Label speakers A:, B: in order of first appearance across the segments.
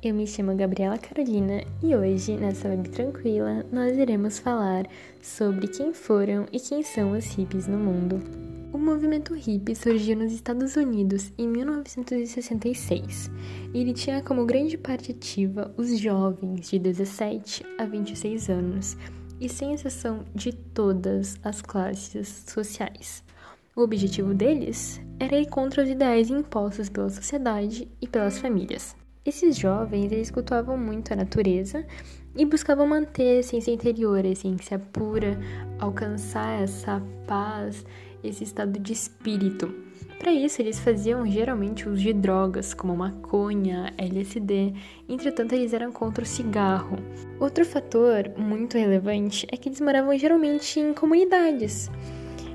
A: eu me chamo Gabriela Carolina e hoje, nessa web tranquila, nós iremos falar sobre quem foram e quem são os hippies no mundo. O movimento hippie surgiu nos Estados Unidos em 1966 e ele tinha como grande parte ativa os jovens de 17 a 26 anos e sem exceção de todas as classes sociais. O objetivo deles era ir contra os ideais impostos pela sociedade e pelas famílias. Esses jovens eles cultuavam muito a natureza e buscavam manter a ciência interior, a essência pura, alcançar essa paz, esse estado de espírito. Para isso, eles faziam geralmente uso de drogas como maconha, LSD, entretanto, eles eram contra o cigarro. Outro fator muito relevante é que eles moravam geralmente em comunidades.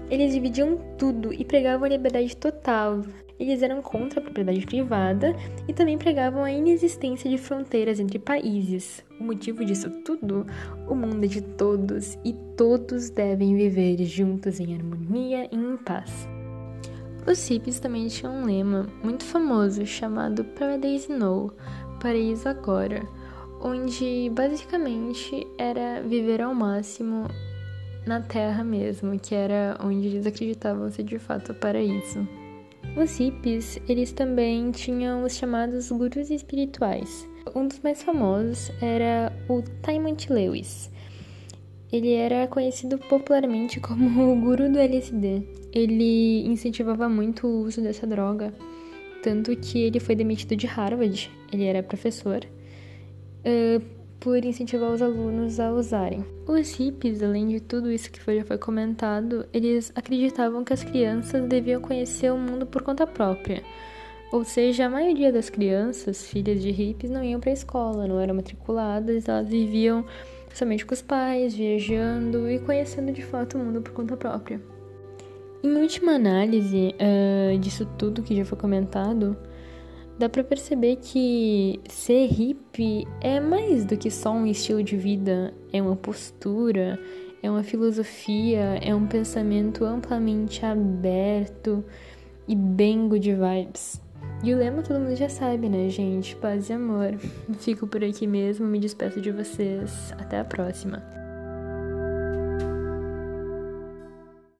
A: Eles dividiam tudo e pregavam a liberdade total. Eles eram contra a propriedade privada e também pregavam a inexistência de fronteiras entre países. O motivo disso tudo? O mundo é de todos e todos devem viver juntos em harmonia e em paz. Os hippies também tinham um lema muito famoso chamado Paradise Now Paraíso Agora onde basicamente era viver ao máximo na Terra mesmo, que era onde eles acreditavam ser de fato o paraíso. Os hippies, eles também tinham os chamados gurus espirituais. Um dos mais famosos era o Timothy Lewis. Ele era conhecido popularmente como o guru do LSD. Ele incentivava muito o uso dessa droga, tanto que ele foi demitido de Harvard, ele era professor, uh, por incentivar os alunos a usarem. Os hippies, além de tudo isso que já foi comentado, eles acreditavam que as crianças deviam conhecer o mundo por conta própria. Ou seja, a maioria das crianças, filhas de hippies, não iam para a escola, não eram matriculadas, elas viviam somente com os pais, viajando e conhecendo de fato o mundo por conta própria. Em última análise uh, disso tudo que já foi comentado, dá para perceber que ser hippie é mais do que só um estilo de vida, é uma postura, é uma filosofia, é um pensamento amplamente aberto e bem good vibes. E o lema todo mundo já sabe, né, gente? Paz e amor. Fico por aqui mesmo, me despeço de vocês. Até a próxima.